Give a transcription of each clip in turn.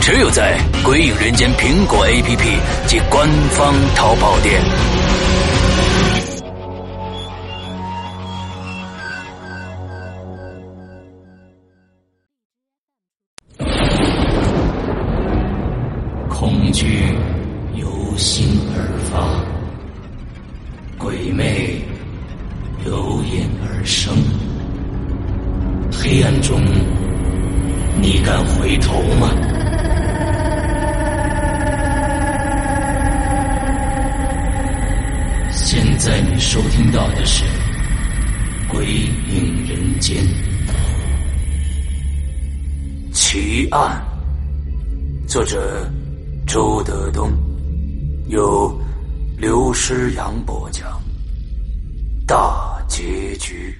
只有在《鬼影人间》苹果 APP 及官方淘宝店。恐惧由心而发，鬼魅由眼而生。黑暗中，你敢回头吗？现在你收听到的是《鬼影人间》奇案，作者周德东，由刘诗阳播讲。大结局。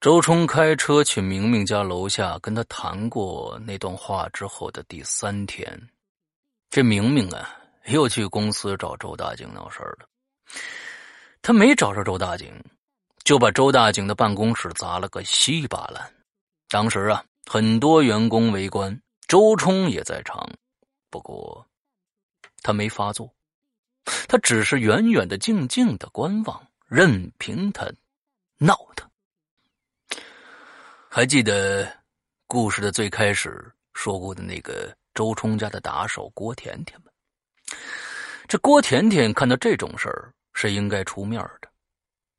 周冲开车去明明家楼下跟他谈过那段话之后的第三天。这明明啊，又去公司找周大景闹事儿了。他没找着周大景，就把周大景的办公室砸了个稀巴烂。当时啊，很多员工围观，周冲也在场。不过，他没发作，他只是远远的、静静的观望，任凭他闹腾。还记得故事的最开始说过的那个？周冲家的打手郭甜甜吗，这郭甜甜看到这种事儿是应该出面的。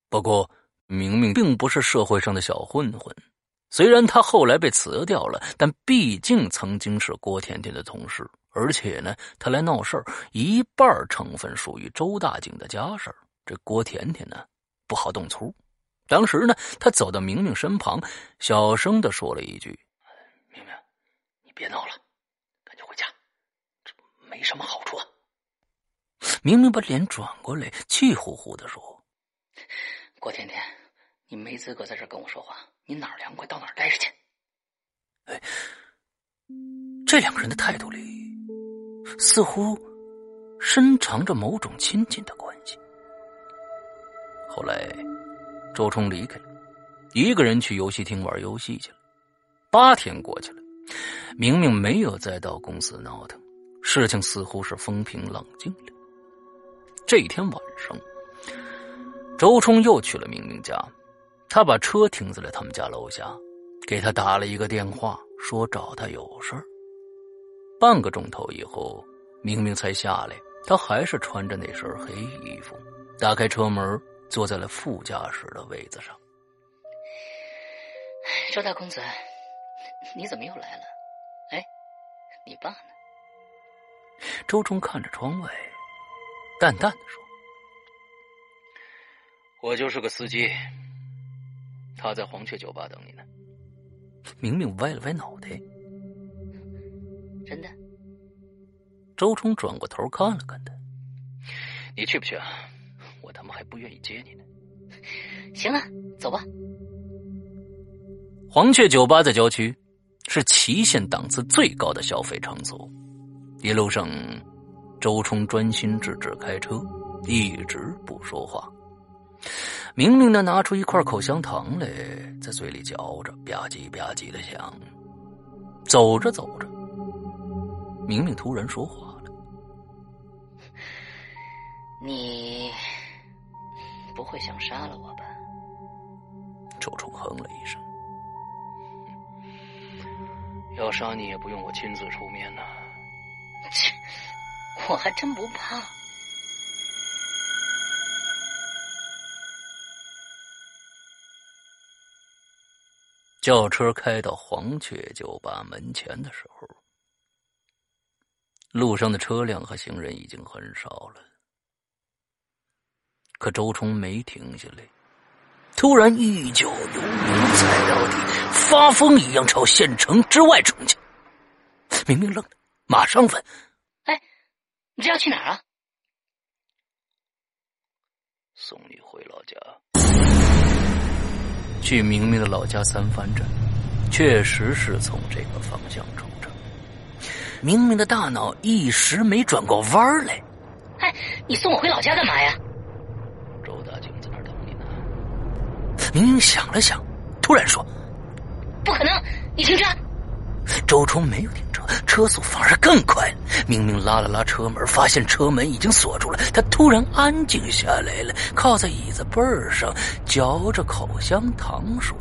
不过明明并不是社会上的小混混，虽然他后来被辞掉了，但毕竟曾经是郭甜甜的同事，而且呢，他来闹事儿一半成分属于周大景的家事儿这郭甜甜呢不好动粗。当时呢，他走到明明身旁，小声的说了一句：“明明，你别闹了。”赶紧回家，这没什么好处。明明把脸转过来，气呼呼的说：“郭甜甜，你没资格在这跟我说话，你哪儿凉快到哪儿待着去。”哎，这两个人的态度里，似乎深藏着某种亲近的关系。后来，周冲离开了，一个人去游戏厅玩游戏去了。八天过去了，明明没有再到公司闹腾。事情似乎是风平浪静了。这一天晚上，周冲又去了明明家，他把车停在了他们家楼下，给他打了一个电话，说找他有事儿。半个钟头以后，明明才下来，他还是穿着那身黑衣服，打开车门，坐在了副驾驶的位子上。周大公子，你怎么又来了？哎，你爸呢？周冲看着窗外，淡淡的说：“我就是个司机，他在黄雀酒吧等你呢。”明明歪了歪脑袋：“真的？”周冲转过头看了看他：“你去不去啊？我他妈还不愿意接你呢。”“行了，走吧。”黄雀酒吧在郊区，是祁县档次最高的消费场所。一路上，周冲专心致志开车，一直不说话。明明的拿出一块口香糖来，在嘴里嚼着，吧唧吧唧的响。走着走着，明明突然说话了：“你不会想杀了我吧？”周冲哼了一声：“要杀你也不用我亲自出面呐。”切，我还真不怕。轿车开到黄雀酒吧门前的时候，路上的车辆和行人已经很少了。可周冲没停下来，突然一脚油门踩到底，发疯一样朝县城之外冲去。明明愣了。马上问：“，你这要去哪儿啊？”送你回老家，去明明的老家三藩镇，确实是从这个方向出城。明明的大脑一时没转过弯来。哎，你送我回老家干嘛呀？周大警在那等你呢。明明想了想，突然说：“不可能，你停车。”周冲没有停车，车速反而更快。明明拉了拉车门，发现车门已经锁住了。他突然安静下来了，靠在椅子背上，嚼着口香糖说：“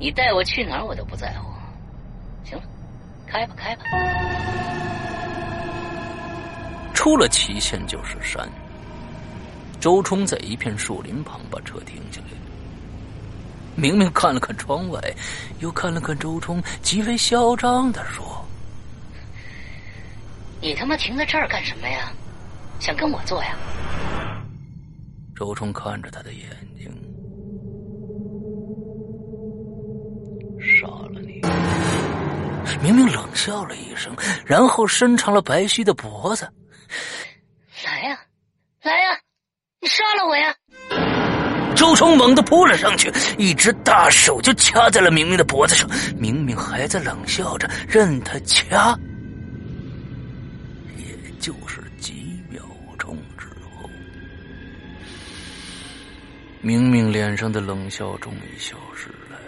你带我去哪儿，我都不在乎。行了，开吧，开吧。”出了祁县就是山。周冲在一片树林旁把车停下来。明明看了看窗外，又看了看周冲，极为嚣张的说：“你他妈停在这儿干什么呀？想跟我做呀？”周冲看着他的眼睛，杀了你！明明冷笑了一声，然后伸长了白皙的脖子：“来呀，来呀，你杀了我呀！”周冲猛地扑了上去，一只大手就掐在了明明的脖子上。明明还在冷笑着，任他掐。也就是几秒钟之后，明明脸上的冷笑终于消失了，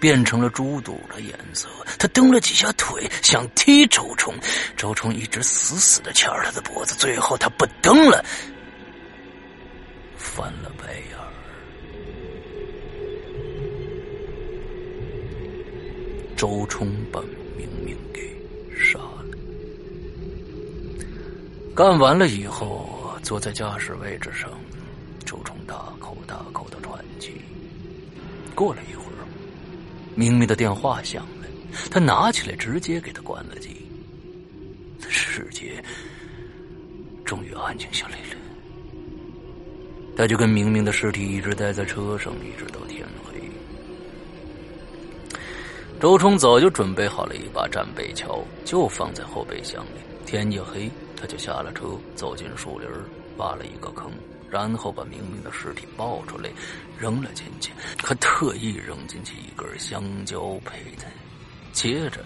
变成了猪肚的颜色。他蹬了几下腿，想踢周冲，周冲一直死死的掐着他的脖子。最后他不蹬了，翻了白眼。周冲把明明给杀了。干完了以后，坐在驾驶位置上，周冲大口大口的喘气。过了一会儿，明明的电话响了，他拿起来直接给他关了机。世界终于安静下来了。他就跟明明的尸体一直待在车上，一直到天黑。周冲早就准备好了一把战备锹，就放在后备箱里。天一黑，他就下了车，走进树林，挖了一个坑，然后把明明的尸体抱出来，扔了进去。他特意扔进去一根香蕉配的，接着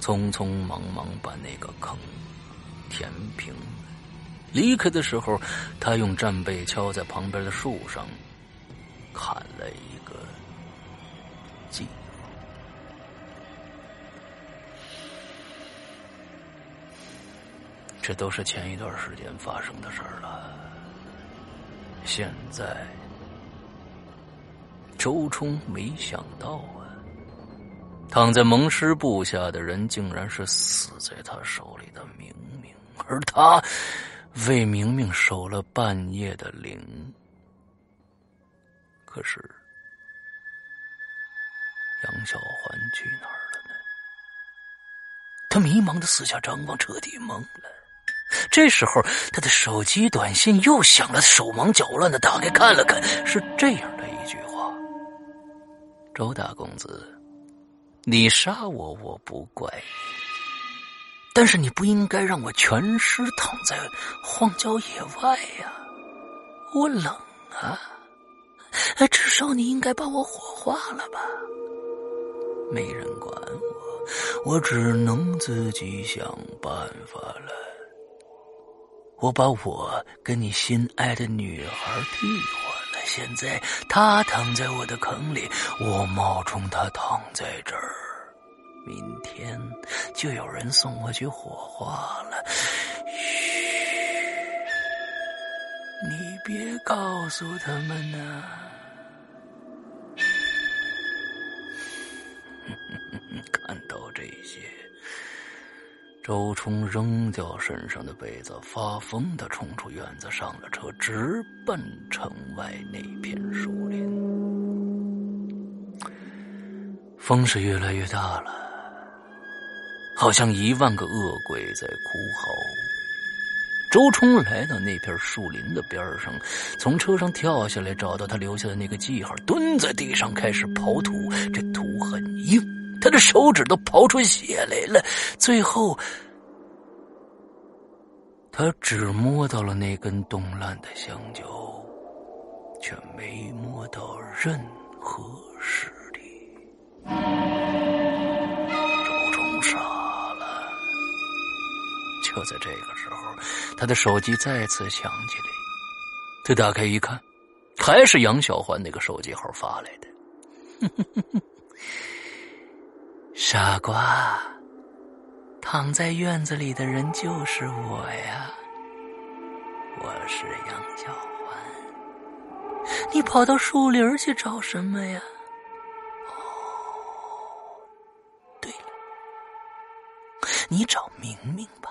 匆匆忙忙把那个坑填平。离开的时候，他用战备锹在旁边的树上砍了一这都是前一段时间发生的事儿了。现在，周冲没想到啊，躺在蒙师部下的人竟然是死在他手里的明明，而他为明明守了半夜的灵。可是，杨小环去哪儿了呢？他迷茫的四下张望，彻底懵了。这时候，他的手机短信又响了，手忙脚乱的打开看了看，是这样的一句话：“周大公子，你杀我我不怪你，但是你不应该让我全尸躺在荒郊野外呀，我冷啊！至少你应该把我火化了吧？没人管我，我只能自己想办法了。”我把我跟你心爱的女孩替换了，现在她躺在我的坑里，我冒充她躺在这儿。明天就有人送我去火化了。嘘，你别告诉他们呐。看到这些。周冲扔掉身上的被子，发疯的冲出院子，上了车，直奔城外那片树林。风是越来越大了，好像一万个恶鬼在哭嚎。周冲来到那片树林的边上，从车上跳下来，找到他留下的那个记号，蹲在地上开始刨土。这土很硬。他的手指都刨出血来了。最后，他只摸到了那根冻烂的香蕉，却没摸到任何尸体。周冲傻了。就在这个时候，他的手机再次响起来。他打开一看，还是杨小环那个手机号发来的。傻瓜，躺在院子里的人就是我呀！我是杨小环，你跑到树林去找什么呀？哦，对了，你找明明吧，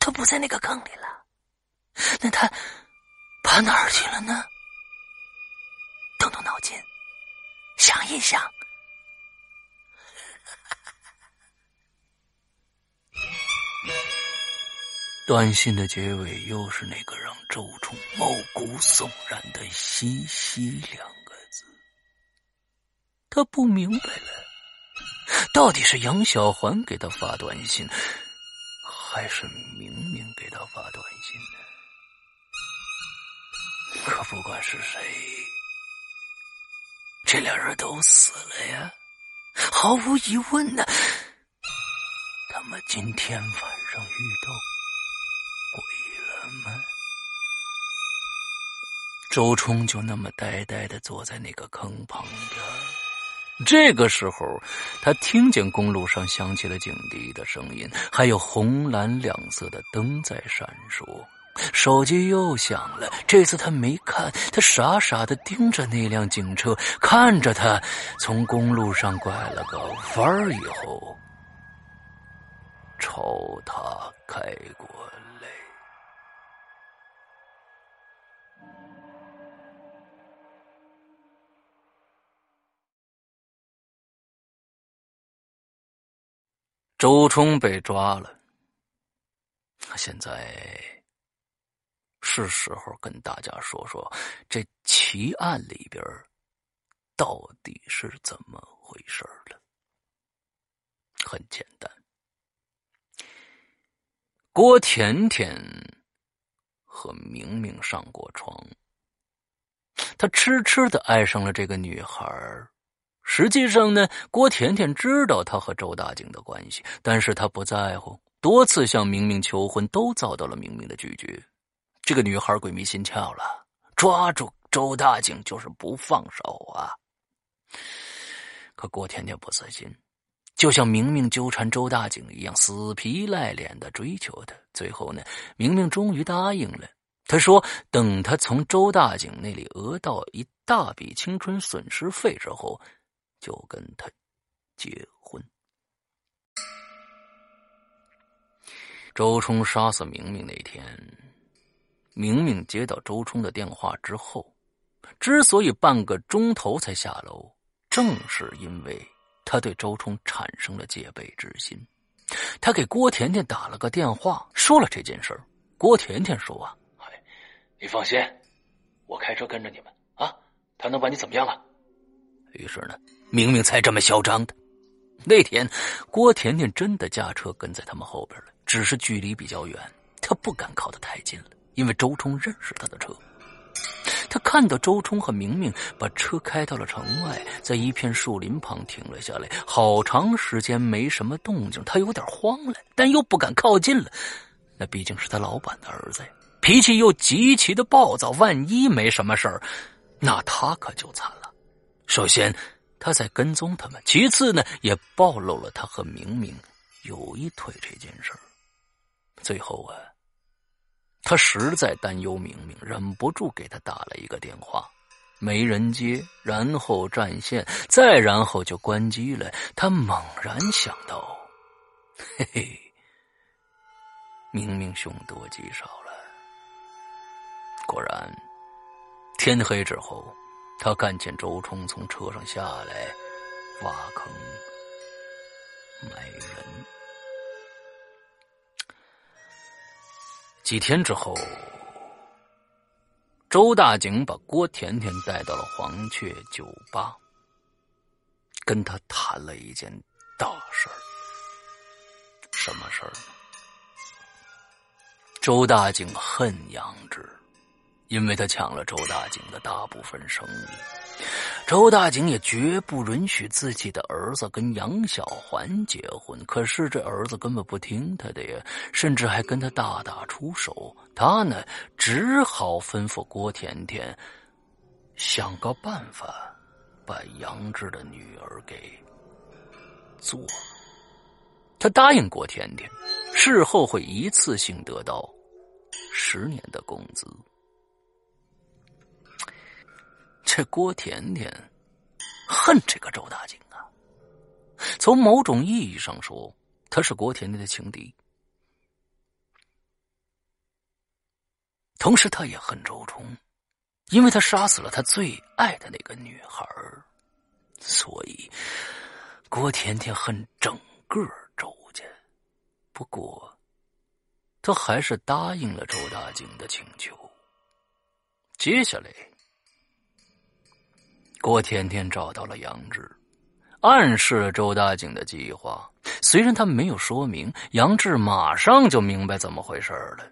他不在那个坑里了，那他爬哪儿去了呢？动动脑筋。想一想，短信的结尾又是那个让周冲毛骨悚然的“西西”两个字。他不明白了，到底是杨小环给他发短信，还是明明给他发短信呢？可不管是谁。这俩人都死了呀！毫无疑问呢，他们今天晚上遇到周冲就那么呆呆的坐在那个坑旁边。这个时候，他听见公路上响起了警笛的声音，还有红蓝两色的灯在闪烁。手机又响了，这次他没看，他傻傻的盯着那辆警车，看着他从公路上拐了个弯儿以后，朝他开过来。周冲被抓了，现在。是时候跟大家说说这奇案里边到底是怎么回事了。很简单，郭甜甜和明明上过床，他痴痴的爱上了这个女孩实际上呢，郭甜甜知道他和周大景的关系，但是他不在乎，多次向明明求婚都遭到了明明的拒绝。这个女孩鬼迷心窍了，抓住周大景就是不放手啊！可郭甜甜不死心，就像明明纠缠周大景一样，死皮赖脸的追求他。最后呢，明明终于答应了。他说：“等他从周大景那里讹到一大笔青春损失费之后，就跟他结婚。”周冲杀死明明那天。明明接到周冲的电话之后，之所以半个钟头才下楼，正是因为他对周冲产生了戒备之心。他给郭甜甜打了个电话，说了这件事郭甜甜说：“啊，你放心，我开车跟着你们啊，他能把你怎么样了？”于是呢，明明才这么嚣张的。那天，郭甜甜真的驾车跟在他们后边了，只是距离比较远，她不敢靠得太近了。因为周冲认识他的车，他看到周冲和明明把车开到了城外，在一片树林旁停了下来。好长时间没什么动静，他有点慌了，但又不敢靠近了。那毕竟是他老板的儿子，脾气又极其的暴躁。万一没什么事儿，那他可就惨了。首先，他在跟踪他们；其次呢，也暴露了他和明明有一腿这件事。最后啊。他实在担忧明明，忍不住给他打了一个电话，没人接，然后占线，再然后就关机了。他猛然想到，嘿嘿，明明凶多吉少了。果然，天黑之后，他看见周冲从车上下来，挖坑埋人。几天之后，周大景把郭甜甜带到了黄雀酒吧。跟他谈了一件大事儿。什么事儿呢？周大景恨杨志，因为他抢了周大景的大部分生意。周大景也绝不允许自己的儿子跟杨小环结婚。可是这儿子根本不听他的呀，甚至还跟他大打出手。他呢，只好吩咐郭甜甜想个办法把杨志的女儿给做。他答应郭甜甜，事后会一次性得到十年的工资。这郭甜甜恨这个周大景啊！从某种意义上说，他是郭甜甜的情敌。同时，他也恨周冲，因为他杀死了他最爱的那个女孩所以，郭甜甜恨整个周家。不过，他还是答应了周大景的请求。接下来。郭甜甜找到了杨志，暗示了周大景的计划。虽然他没有说明，杨志马上就明白怎么回事了。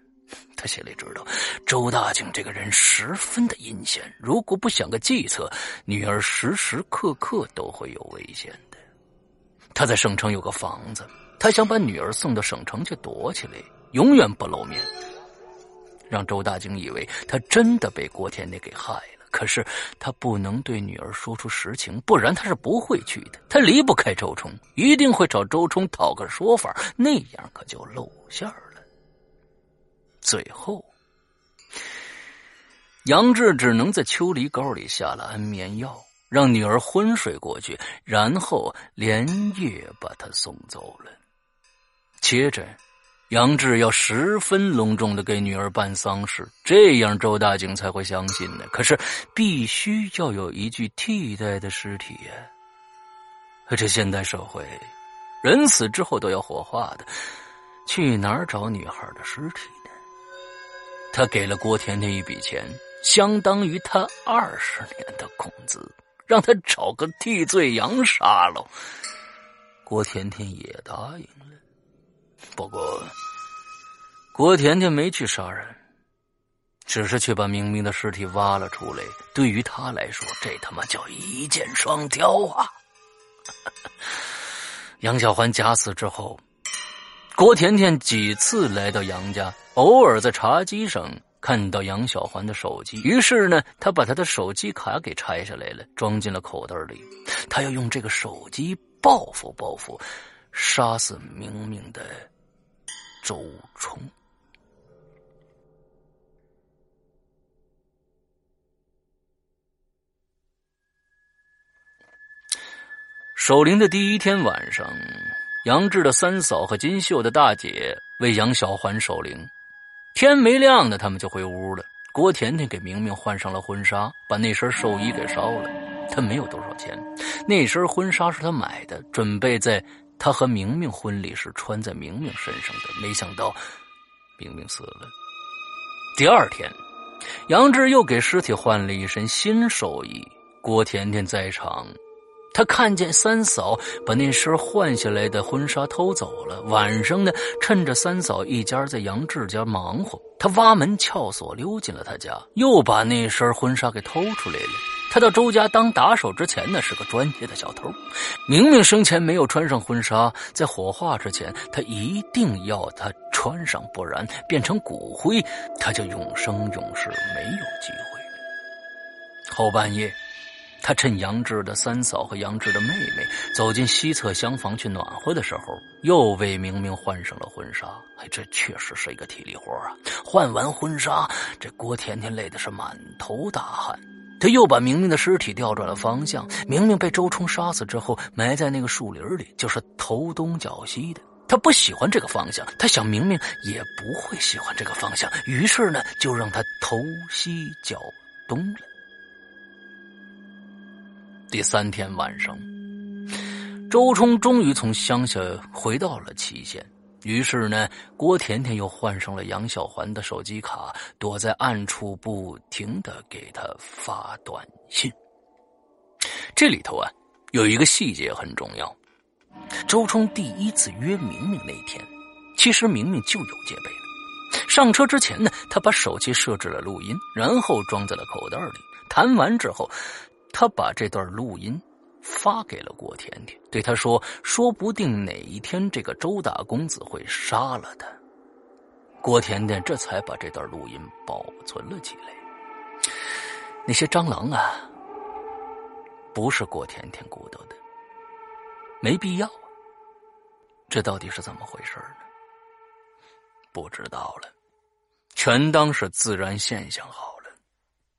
他心里知道，周大景这个人十分的阴险。如果不想个计策，女儿时时刻刻都会有危险的。他在省城有个房子，他想把女儿送到省城去躲起来，永远不露面，让周大景以为他真的被郭甜甜给害了。可是他不能对女儿说出实情，不然他是不会去的。他离不开周冲，一定会找周冲讨个说法，那样可就露馅了。最后，杨志只能在秋梨膏里下了安眠药，让女儿昏睡过去，然后连夜把她送走了。接着。杨志要十分隆重的给女儿办丧事，这样周大景才会相信呢。可是必须要有一具替代的尸体呀！这现代社会，人死之后都要火化的，去哪儿找女孩的尸体呢？他给了郭甜甜一笔钱，相当于他二十年的工资，让他找个替罪羊杀了。郭甜甜也答应。不过，郭甜甜没去杀人，只是去把明明的尸体挖了出来。对于他来说，这他妈叫一箭双雕啊！杨小环假死之后，郭甜甜几次来到杨家，偶尔在茶几上看到杨小环的手机，于是呢，他把他的手机卡给拆下来了，装进了口袋里。他要用这个手机报复报复杀死明明的。周冲，守灵的第一天晚上，杨志的三嫂和金秀的大姐为杨小环守灵。天没亮呢，他们就回屋了。郭甜甜给明明换上了婚纱，把那身寿衣给烧了。她没有多少钱，那身婚纱是她买的，准备在。他和明明婚礼是穿在明明身上的，没想到明明死了。第二天，杨志又给尸体换了一身新寿衣。郭甜甜在场，他看见三嫂把那身换下来的婚纱偷走了。晚上呢，趁着三嫂一家在杨志家忙活，他挖门撬锁溜进了他家，又把那身婚纱给偷出来了。他到周家当打手之前呢，是个专业的小偷。明明生前没有穿上婚纱，在火化之前，他一定要他穿上，不然变成骨灰，他就永生永世没有机会。后半夜，他趁杨志的三嫂和杨志的妹妹走进西侧厢房去暖和的时候，又为明明换上了婚纱。哎，这确实是一个体力活啊！换完婚纱，这郭甜甜累的是满头大汗。他又把明明的尸体调转了方向。明明被周冲杀死之后，埋在那个树林里，就是头东脚西的。他不喜欢这个方向，他想明明也不会喜欢这个方向，于是呢，就让他头西脚东了。第三天晚上，周冲终于从乡下回到了祁县。于是呢，郭甜甜又换上了杨小环的手机卡，躲在暗处不停的给他发短信。这里头啊，有一个细节很重要。周冲第一次约明明那天，其实明明就有戒备了。上车之前呢，他把手机设置了录音，然后装在了口袋里。谈完之后，他把这段录音发给了郭甜甜，对他说：“说不定哪一天这个周大公子会杀了他。”郭甜甜这才把这段录音保存了起来。那些蟑螂啊，不是郭甜甜鼓捣的，没必要啊。这到底是怎么回事呢？不知道了，全当是自然现象好。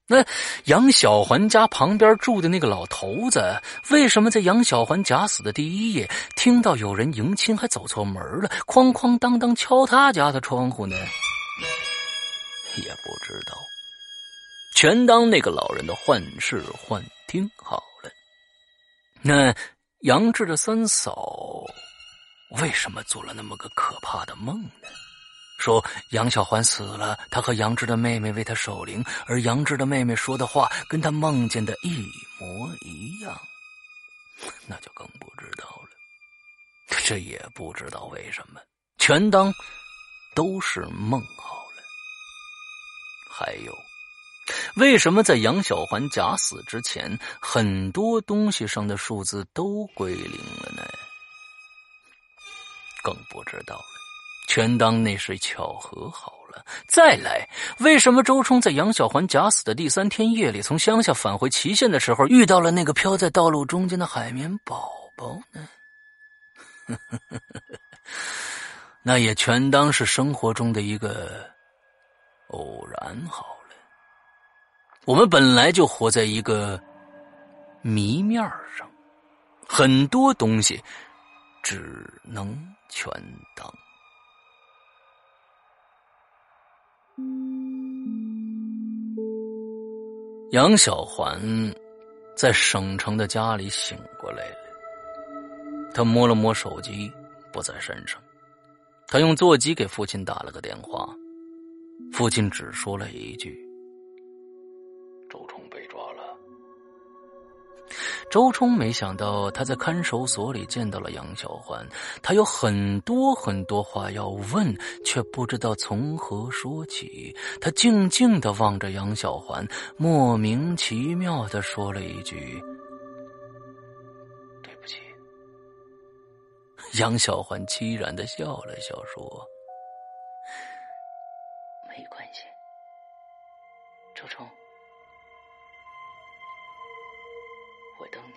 那杨小环家旁边住的那个老头子，为什么在杨小环假死的第一夜听到有人迎亲还走错门了，哐哐当当敲他家的窗户呢？也不知道。全当那个老人的幻视幻听好了。那杨志的三嫂为什么做了那么个可怕的梦呢？说杨小环死了，他和杨志的妹妹为他守灵，而杨志的妹妹说的话跟他梦见的一模一样，那就更不知道了。这也不知道为什么，全当都是梦好了。还有。为什么在杨小环假死之前，很多东西上的数字都归零了呢？更不知道，全当那是巧合好了。再来，为什么周冲在杨小环假死的第三天夜里，从乡下返回祁县的时候，遇到了那个飘在道路中间的海绵宝宝呢？那也全当是生活中的一个偶然好了。我们本来就活在一个谜面上，很多东西只能全当。杨小环在省城的家里醒过来了，他摸了摸手机，不在身上。他用座机给父亲打了个电话，父亲只说了一句。周冲没想到他在看守所里见到了杨小环，他有很多很多话要问，却不知道从何说起。他静静的望着杨小环，莫名其妙的说了一句：“对不起。”杨小环凄然的笑了笑，说：“没关系，周冲。”我等你，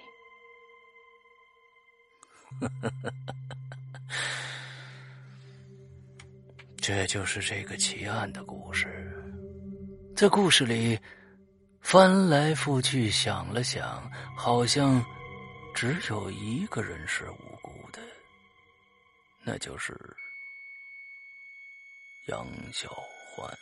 这就是这个奇案的故事。在故事里，翻来覆去想了想，好像只有一个人是无辜的，那就是杨小环。